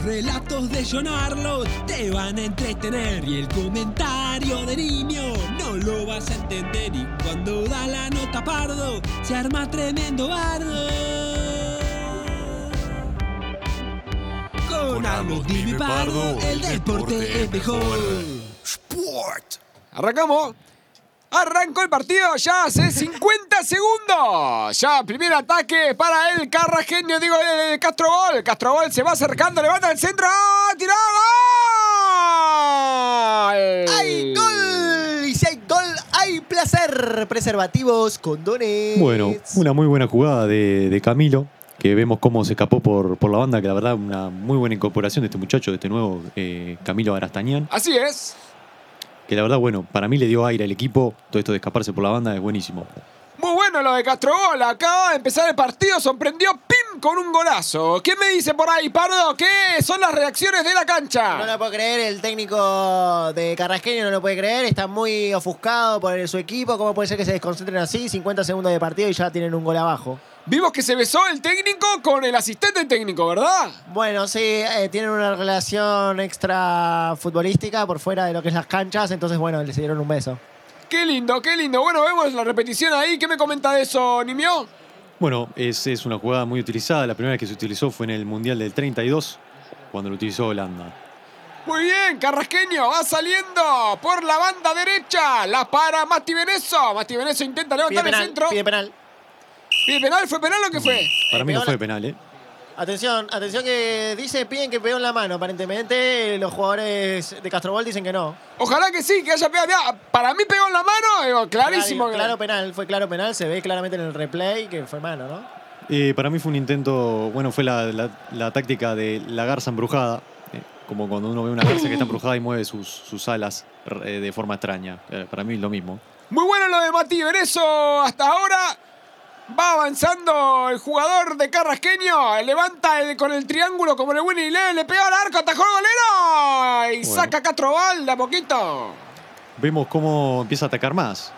Los relatos de John Arlo te van a entretener y el comentario de niño no lo vas a entender y cuando da la nota pardo se arma tremendo bardo. Con Arlo Dime Pardo, el deporte es mejor. Sport. Arrancamos. Arrancó el partido ya hace 50 segundos. Ya, primer ataque para el carrajeño, digo, el Castrobol. Castrobol se va acercando, levanta el centro. ¡Ah! ¡Tiró! ¡Gol! ¡Hay gol! Y si hay gol, hay placer. Preservativos, condones. Bueno, una muy buena jugada de, de Camilo, que vemos cómo se escapó por, por la banda, que la verdad una muy buena incorporación de este muchacho, de este nuevo eh, Camilo Arastañán, Así es. Que la verdad, bueno, para mí le dio aire al equipo, todo esto de escaparse por la banda es buenísimo. Muy bueno lo de Castrobol. Acaba de empezar el partido, sorprendió Pim con un golazo. ¿Qué me dice por ahí, Pardo? ¿Qué son las reacciones de la cancha? No lo puedo creer, el técnico de Carrasqueño no lo puede creer, está muy ofuscado por su equipo. ¿Cómo puede ser que se desconcentren así? 50 segundos de partido y ya tienen un gol abajo. Vimos que se besó el técnico con el asistente técnico, ¿verdad? Bueno, sí, eh, tienen una relación extra futbolística por fuera de lo que es las canchas, entonces bueno, les dieron un beso. Qué lindo, qué lindo. Bueno, vemos la repetición ahí. ¿Qué me comenta de eso, Nimio? Bueno, es, es una jugada muy utilizada, la primera que se utilizó fue en el Mundial del 32, cuando lo utilizó Holanda. Muy bien, Carrasqueño va saliendo por la banda derecha. La para Mati Veneso. Mati Veneso intenta Pide levantar el centro. pide penal. ¿Pide penal? ¿Fue penal o qué fue? Para mí no fue penal, ¿eh? Atención, atención que dice, piden que pegó en la mano, aparentemente los jugadores de Castrobol dicen que no. Ojalá que sí, que haya pegado. Mirá, Para mí pegó en la mano, digo, clarísimo. Claro, claro penal, fue claro penal, se ve claramente en el replay que fue mano, ¿no? Eh, para mí fue un intento, bueno, fue la, la- la táctica de la garza embrujada, eh, como cuando uno ve una garza que está embrujada y mueve sus, sus alas eh, de forma extraña. Eh, para mí es lo mismo. Muy bueno lo de Mati Veneso hasta ahora. Va avanzando el jugador de Carrasqueño. Levanta el- con el triángulo como el Winnie le, le pega al arco, atajó el golero. Y Bueno. saca Castrobal de a poquito. Vemos cómo empieza a atacar más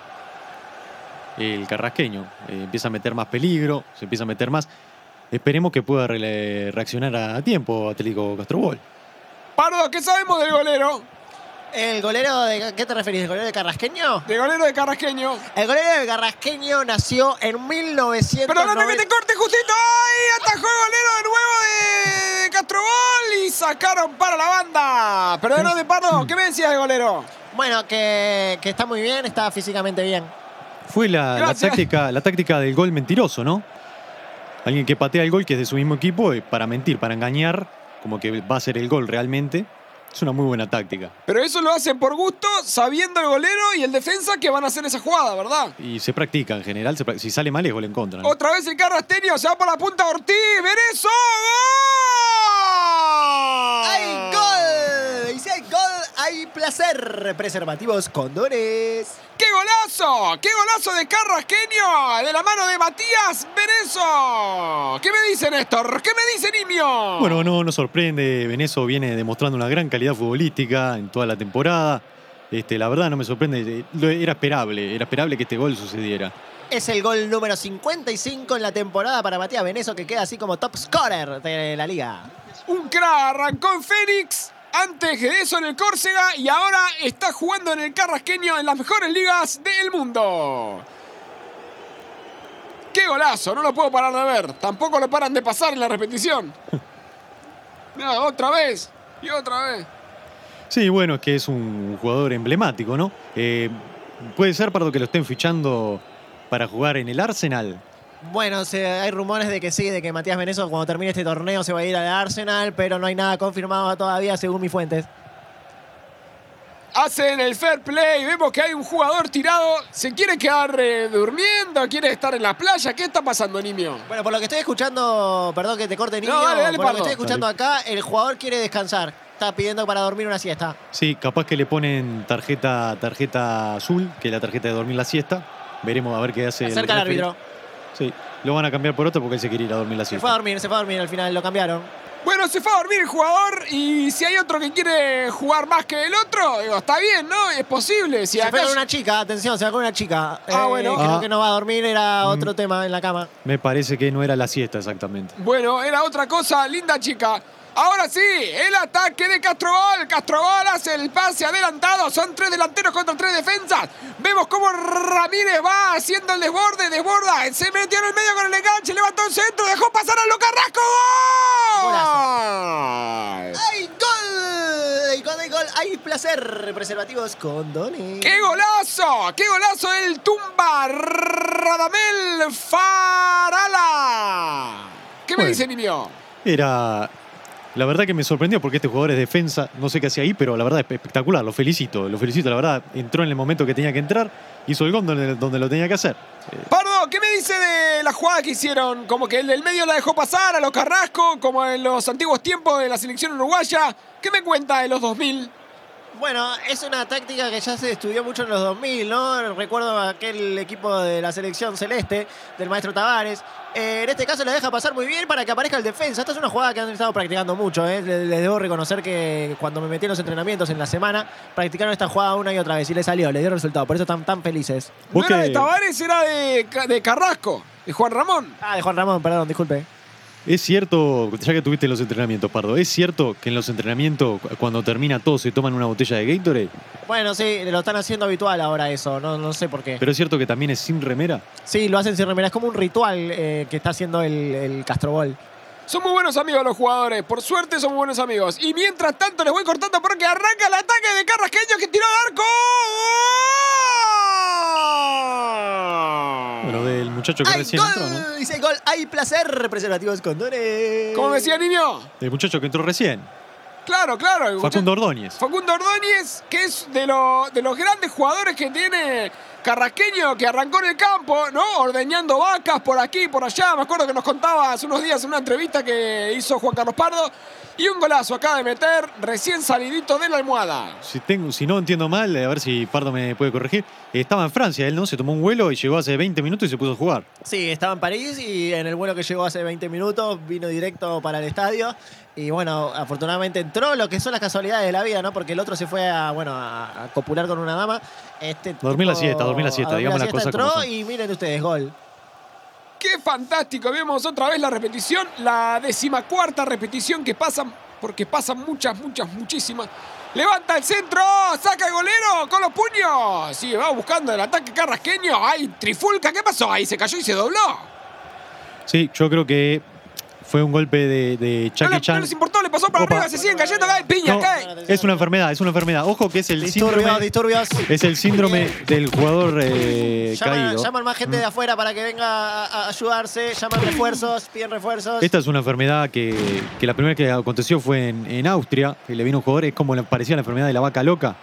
el carrasqueño. Eh, empieza a meter más peligro, se empieza a meter más. Esperemos que pueda re- reaccionar a tiempo Atlético Castrobol. Pardo, ¿qué sabemos del golero? El golero de... ¿Qué te referís? ¿El golero de Carrasqueño? Del golero de Carrasqueño. El golero de Carrasqueño nació en 1990. Perdóname que te corte justito. ¡Ay! Atajó el golero de nuevo de Castrobol y sacaron para la banda. Perdóname, Pardo. ¿Qué me decías de golero? Bueno, que, que está muy bien, está físicamente bien. Fue la, la táctica, la táctica del gol mentiroso, ¿no? Alguien que patea el gol, que es de su mismo equipo, eh, para mentir, para engañar, como que va a ser el gol realmente. Es una muy buena táctica. Pero eso lo hacen por gusto, sabiendo el golero y el defensa que van a hacer esa jugada, ¿verdad? Y se practica en general. se prac- si sale mal es gol en contra. ¿no? Otra vez el Carrasteño se va por la punta Ortiz. ¡Verezo! ¡Gol! Placer. Preservativos, condones. ¡Qué golazo! ¡Qué golazo de Carrasqueño! De la mano de Matías Berezo. ¿Qué me dice Néstor? ¿Qué me dice Nimio? Bueno, no nos sorprende. Venezo viene demostrando una gran calidad futbolística en toda la temporada. Este, la verdad no me sorprende. Era esperable, era esperable que este gol sucediera. Es el gol número 55 en la temporada para Matías Beneso, que queda así como top scorer de la liga. Un crack arrancó en Fénix. Antes de eso en el Córcega y ahora está jugando en el Carrasqueño en las mejores ligas del mundo. ¡Qué golazo! No lo puedo parar de ver. Tampoco lo paran de pasar en la repetición. Mirá, otra vez y otra vez. Sí, bueno, es que es un jugador emblemático, ¿no? Eh, puede ser, Pardo, que lo estén fichando para jugar en el Arsenal. Bueno, se- hay rumores de que sí, de que Matías Beneso cuando termine este torneo se va a ir al Arsenal, pero no hay nada confirmado todavía según mis fuentes. Hacen el fair play. Vemos que hay un jugador tirado. ¿Se quiere quedar eh, durmiendo? ¿Quiere estar en la playa? ¿Qué está pasando, Nimio? Bueno, por lo que estoy escuchando, perdón que te corte niño, No, dale, dale, por lo que estoy escuchando acá, el jugador quiere descansar. Está pidiendo para dormir una siesta. Sí, capaz que le ponen tarjeta, tarjeta azul, que es la tarjeta de dormir la siesta. Veremos a ver qué hace. el Acerca referee. árbitro. Sí, lo van a cambiar por otro porque él se quiere ir a dormir la Se siesta. fue a dormir, se fue a dormir al final, lo cambiaron. Bueno, se fue a dormir el jugador y si hay otro que quiere jugar más que el otro, digo, está bien, ¿no? Es posible. Si Se fue acá con una chica, atención, se va con una chica. Ah, bueno. Creo Ah. que no va a dormir, era otro tema en la cama. Me parece que no era la siesta exactamente. Bueno, era otra cosa, linda chica. Ahora sí, el ataque de Castrobal. Castrobal hace el pase adelantado. Son tres delanteros contra tres defensas. Vemos cómo Ramírez va haciendo el desborde, desborda. Se metió en el medio con el enganche, levantó el centro, dejó pasar a Carrasco. ¡Gol! ¡Ay, gol! ¡Ay, gol, gol! ¡Ay, placer! Preservativos con Doni. ¡Qué golazo! ¡Qué golazo del tumba Radamel Farala! ¿Qué me Bueno. dice Nimio? Era. La verdad que me sorprendió porque este jugador es defensa, no sé qué hacía ahí, pero la verdad es espectacular, lo felicito, lo felicito, la verdad, entró en el momento que tenía que entrar, hizo el gol donde, donde lo tenía que hacer. Eh, Pardo, ¿qué me dice de la jugada que hicieron? Como que el del medio la dejó pasar a los Carrasco, como en los antiguos tiempos de la selección uruguaya. ¿Qué me cuenta de los 2000? Bueno, es una táctica que ya se estudió mucho en los 2000, ¿no? Recuerdo aquel equipo de la selección celeste del maestro Tavares. Eh, en este caso le deja pasar muy bien para que aparezca el defensa. Esta es una jugada que han estado practicando mucho, ¿eh? Les, les debo reconocer que cuando me metí en los entrenamientos en la semana, practicaron esta jugada una y otra vez y le salió, le dio resultado. Por eso están tan felices. No ¿Vos era de Tavares, era de, de Carrasco, de Juan Ramón. Ah, de Juan Ramón, perdón, disculpe. Es cierto, ya que tuviste los entrenamientos, Pardo, ¿es cierto que en los entrenamientos, cu- cuando termina todo, se toman una botella de Gatorade? Bueno, sí, lo están haciendo habitual ahora eso, no, no sé por qué. Pero es cierto que también es sin remera. Sí, lo hacen sin remera, es como un ritual eh, que está haciendo el, el Castrobol. Son muy buenos amigos los jugadores, por suerte son muy buenos amigos. Y mientras tanto les voy cortando porque arranca el ataque de Carrasqueño que tiró al arco. Bueno, del muchacho que ¡Ay, recién gol! entró, ¿no? Dice gol, ¡ay, placer! Preservativos con Dones. ¿Cómo decía niño? Del muchacho que entró recién, Claro, claro. el Facundo Ordóñez. Facundo Ordóñez, que es de, lo- de los grandes jugadores que tiene Carrasqueño, que arrancó en el campo, ¿no? Ordeñando vacas por aquí, por allá. Me acuerdo que nos contaba hace unos días en una entrevista que hizo Juan Carlos Pardo. Y un golazo acaba de meter, recién salidito de la almohada. Si, tengo, si no entiendo mal, a ver si Pardo me puede corregir. Estaba en Francia, él no se tomó un vuelo y llegó hace 20 minutos y se puso a jugar. Sí, estaba en París y en el vuelo que llegó hace 20 minutos vino directo para el estadio. Y bueno, afortunadamente entró, lo que son las casualidades de la vida, ¿no? Porque el otro se fue a, bueno, a, a copular con una dama. Este Dormir la siesta, dormir la siesta, digamos la las cosas entró como son. y miren ustedes, gol. ¡Qué fantástico! Vemos otra vez la repetición, la decimacuarta repetición que pasan, porque pasan muchas, muchas, muchísimas. Levanta el centro, saca el golero con los puños. Sigue, va buscando el ataque carrasqueño. ¡Ay, trifulca! ¿Qué pasó? Ahí se cayó y se dobló. Sí, yo creo que fue un golpe de, de No, Chucky le- no Chan. les importó, le pasó para Opa. arriba, se siguen cayendo, cae piña, No, cae. es una enfermedad, es una enfermedad. Ojo que es el Disturbios, síndrome, disturbios. es el síndrome del jugador eh, Llaman, caído. llaman más gente de afuera para que venga a, ayudarse, llaman refuerzos, piden refuerzos. Esta es una enfermedad que, que la primera que aconteció fue en, en Austria, que le vino un jugador, es como le parecía la enfermedad de la vaca loca.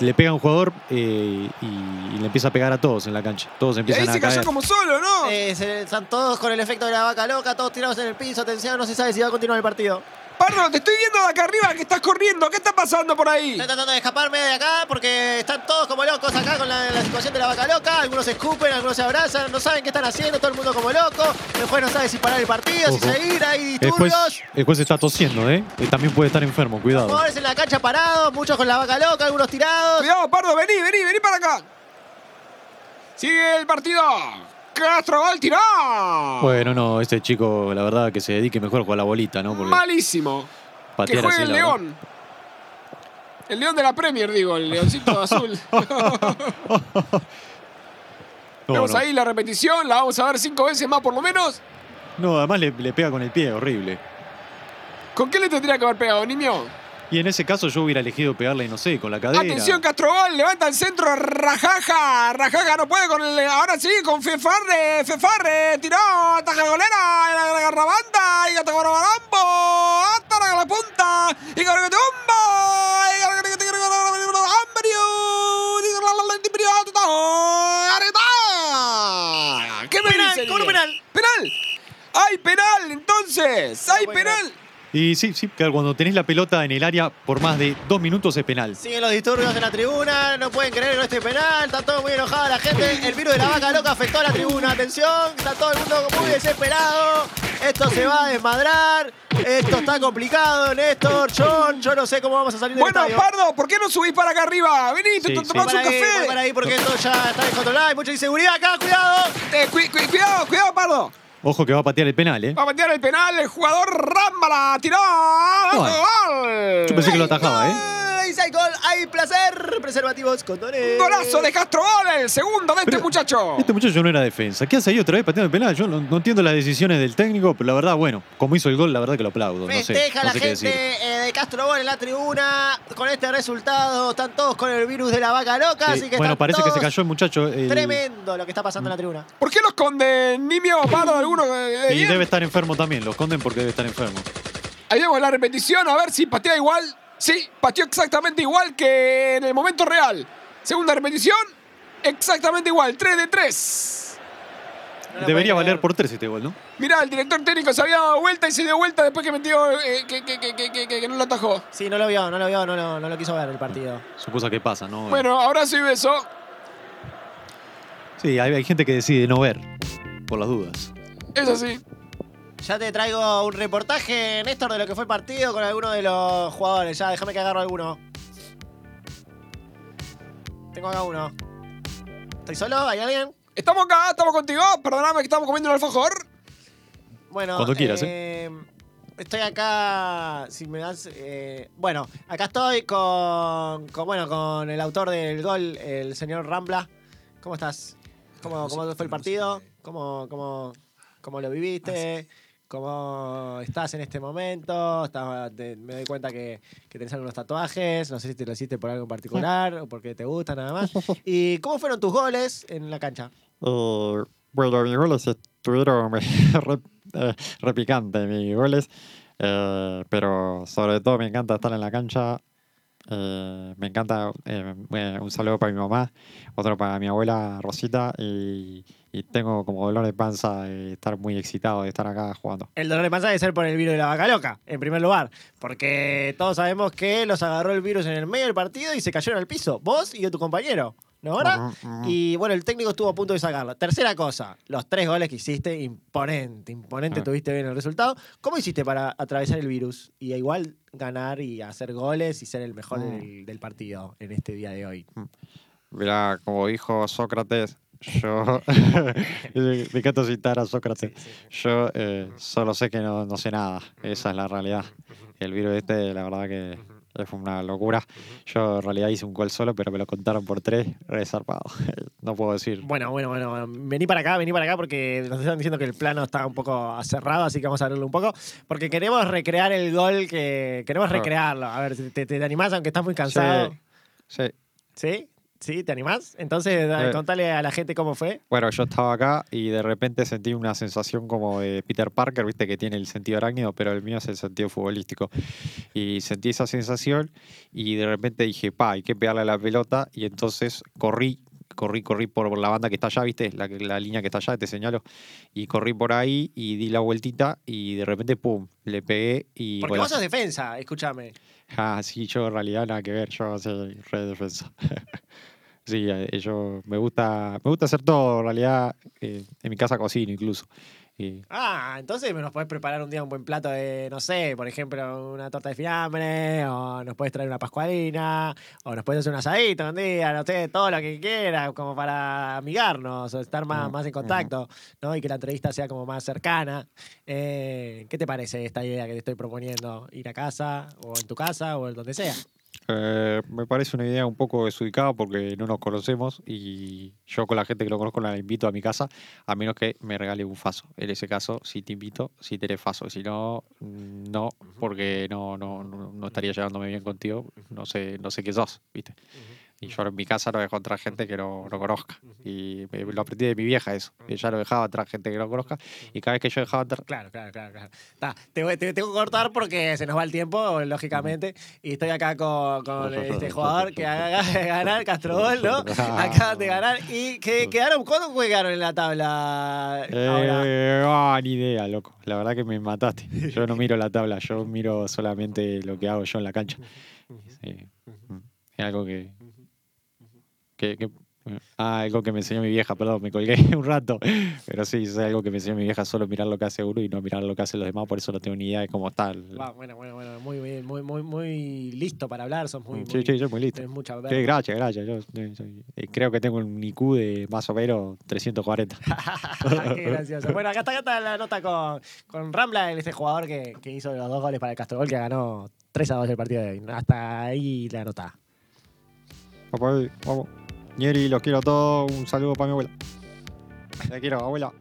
Le pega a un jugador eh, y, y le empieza a pegar a todos en la cancha. Todos Y ahí empiezan se a cayó caer. como solo, ¿no? Eh, se- están todos con el efecto de la vaca loca, todos tirados en el piso, atención, no se sabe si va a continuar el partido. Pardo, te estoy viendo de acá arriba que estás corriendo. ¿Qué está pasando por ahí? Estoy tratando de escaparme de acá porque están todos como locos acá con la, la situación de la vaca loca. Algunos se escupen, algunos se abrazan, no saben qué están haciendo, todo el mundo como loco. El juez no sabe si parar el partido, si Ojo. seguir, hay disturbios. el juez está tosiendo, ¿eh? Eh, También puede estar enfermo, cuidado. Jugadores en la cancha parados, muchos con la vaca loca, algunos tirados. Cuidado, Pardo, vení, vení, vení para acá. Sigue el partido. Castro Gol tiró. Bueno, no, este chico, la verdad, que se dedique mejor a la bolita, ¿no? Porque Malísimo. Que juegue así, el verdad. León. El León de la Premier, digo, el Leoncito azul. No, no. ahí la repetición, la vamos a ver cinco veces más por lo menos. No, además le, le pega con el pie, horrible. ¿Con qué le tendría que haber pegado, niño? Y en ese caso yo hubiera elegido pegarle, no sé, con la cadera. Atención, Castrobal, levanta el centro, Rajaja. Rajaja no puede con el. Ahora sí, con Fefarre. Fefarre, tiró, ataja golera, la garrabanda, y atacó Barambo, hasta la punta, y con el tumba, y el ¿Qué Penal, dice? cobro niño? penal. ¡Penal! ¡Hay penal, entonces! ¡Hay penal! Y sí, sí, claro, cuando tenés la pelota en el área por más de dos minutos es penal. Siguen los disturbios en la tribuna, no pueden creer que no esté penal, está todo muy enojada la gente. El virus de la vaca loca afectó a la tribuna, atención, está todo el mundo muy desesperado. Esto se va a desmadrar, esto está complicado, Néstor, John, yo no sé cómo vamos a salir del Bueno, estadio. Pardo, ¿por qué no subís para acá arriba? Vení, te Sí, to- sí. tomás un ahí, café. para ahí porque esto ya está descontrolado, hay mucha inseguridad acá, cuidado. Eh, cu- cu- cuidado, cuidado, Pardo. Ojo que va a patear el penal, ¿eh? Va a patear el penal, el jugador Rambala tiró. Bueno, ¡Gol! Yo pensé que lo atajaba, ¿eh? Hay gol, hay placer, preservativos, condones. Golazo de Castro Gol, el segundo de este Pero- muchacho. Este muchacho no era defensa. ¿Qué hace ahí otra vez pateando el penal? Yo no, no entiendo las decisiones del técnico, pero la verdad, bueno, como hizo el gol, la verdad que lo aplaudo. No sé, Festeja no la sé gente decir. eh, de Castro Gol en la tribuna con este resultado. Están todos con el virus de la vaca loca, Sí, así que bueno, parece que se cayó el muchacho. el- Tremendo lo que está pasando en la tribuna. ¿Por qué los esconden Nimio Pardo alguno? eh, Y bien? debe estar enfermo también, lo esconden porque debe estar enfermo. Ahí vemos la repetición, a ver si patea igual. Sí, pateó exactamente igual que en el momento real. Segunda repetición, exactamente igual, 3 de 3. No lo Debería valer por tres este gol, ¿no? Mirá, el director técnico se había dado vuelta y se dio vuelta después que metió eh, que, que- que- que- que- que no lo atajó. Sí, no lo vio, no lo vio, no lo, no lo quiso ver el partido. Son cosas que pasan, ¿no? Bueno, abrazo y beso. Sí, hay, hay gente que decide no ver, por las dudas. Es así. Ya te traigo un reportaje, Néstor, de lo que fue el partido con alguno de los jugadores. Ya, déjame que agarro alguno. Tengo acá uno. ¿Estoy solo? ¿Hay alguien? Estamos acá, estamos contigo. Perdóname que estamos comiendo un alfajor. Bueno, Cuando quieras, eh, Estoy acá, si me das, eh, bueno, acá estoy con, con, bueno, con el autor del gol, el señor Rambla. ¿Cómo estás? ¿Cómo, cómo fue el partido? ¿Cómo, cómo, cómo lo viviste? ¿Cómo estás en este momento? Te- me doy cuenta que, que tenés algunos tatuajes. No sé si te lo hiciste por algo en particular o porque te gusta nada más. ¿Y cómo fueron tus goles en la cancha? Eh, bueno, mis goles estuvieron eh, repicantes, mis goles. eh, pero sobre todo me encanta estar en la cancha. eh, me encanta eh, un saludo para mi mamá, otro para mi abuela Rosita y, y tengo como dolor de panza de estar muy excitado de estar acá jugando. El dolor de panza debe ser por el virus de la vaca loca, en primer lugar. Porque todos sabemos que los agarró el virus en el medio del partido y se cayeron al piso. Vos y tu compañero. ¿No ahora? Y bueno, el técnico estuvo a punto de sacarlo. Tercera cosa, los tres goles que hiciste, imponente, imponente, Ah. tuviste bien el resultado. ¿Cómo hiciste para atravesar el virus y igual ganar y hacer goles y ser el mejor Mm. del, del partido en este día de hoy? Mirá, como dijo Sócrates, yo. me encanta citar a Sócrates. Yo eh, solo sé que no, no sé nada. Esa es la realidad. El virus este, la verdad que fue una locura. Yo en realidad hice un gol solo, pero me lo contaron por tres, re zarpado. No puedo decir. Bueno, bueno, bueno. Vení para acá, vení para acá porque nos están diciendo que el plano está un poco cerrado, así que vamos a abrirlo un poco. Porque queremos recrear el gol que. Queremos Ah. recrearlo. A ver, ¿te, te animás aunque estás muy cansado? Sí, sí. ¿Sí? ¿Sí? ¿Te animás? Entonces, dale, Eh. contale a la gente cómo fue. Bueno, yo estaba acá y de repente sentí una sensación como de Peter Parker, viste que tiene el sentido arácnido, pero el mío es el sentido futbolístico. Y sentí esa sensación y de repente dije, pa, hay que pegarle a la pelota y entonces corrí, corrí, corrí por la banda que está allá, viste, la, que- la línea que está allá, te señalo, y corrí por ahí y di la vueltita y de repente, pum, le pegué y... Porque bueno, vos sos defensa, escúchame. Ah, sí, yo en realidad nada que ver, yo soy re defensa. sí, eh, yo me gusta, me gusta hacer todo, en realidad, eh, en mi casa cocino incluso. Y, Ah, entonces nos podés preparar un día un buen plato de, no sé, por ejemplo, una torta de fiambre, o nos puedes traer una pascualina, o nos puedes hacer un asadito un día, no sé, todo lo que quieras, como para amigarnos, o estar más, Mm, más en ujú. contacto, ¿no? Y que la entrevista sea como más cercana. Eh, ¿Qué te parece esta idea que te estoy proponiendo? ¿Ir a casa, o en tu casa, o en donde sea? Eh, me parece una idea un poco desubicada porque no nos conocemos y yo con la gente que lo conozco la invito a mi casa, a menos que me regale un faso. En ese caso, si te invito, si tenés faso. Si no, mm, no, porque no, no, no, no estaría llevándome bien contigo. No sé, no sé qué sos, ¿viste? Y yo en mi casa lo dejo entrar gente que no, no conozca. Y me- lo aprendí de mi vieja eso. Ella lo dejaba entrar gente que no conozca. Y cada vez que yo dejaba entrar. Claro, claro, claro. claro. Ta, te, voy- te- tengo que cortar porque se nos va el tiempo, lógicamente. Y estoy acá con, con este jugador que acaba de ganar, Castrobol, ¿no? Acaban de ganar. ¿Y que quedaron? ¿Cuándo quedaron en la tabla? Eh, ah, ni idea, loco. La verdad que me mataste. Yo no miro la tabla, yo miro solamente lo que hago yo en la cancha. Sí. Es algo que. Que, que- ah, algo que me enseñó mi vieja, perdón, me colgué un rato. Pero sí, es algo que me enseñó mi vieja, solo mirar lo que hace uno y no mirar lo que hacen los demás, por eso no tengo ni idea de cómo está. bueno, bueno, bueno, muy bien, muy, muy, muy listo para hablar, sos muy, sí, muy, sí, yo muy listo. mucha Sí, gracias, gracias. Yo, yo- yo- eh, creo que tengo un IQ de más o menos 340. Qué gracioso. Bueno, acá está, acá está la nota con, con Rambla, este jugador que, que hizo los dos goles para el Castrobol, que ganó 3 a 2 el partido de hoy. Hasta ahí la nota. Vamos, vamos. Nieri, los quiero a todos. Un saludo para mi abuela. La quiero, abuela.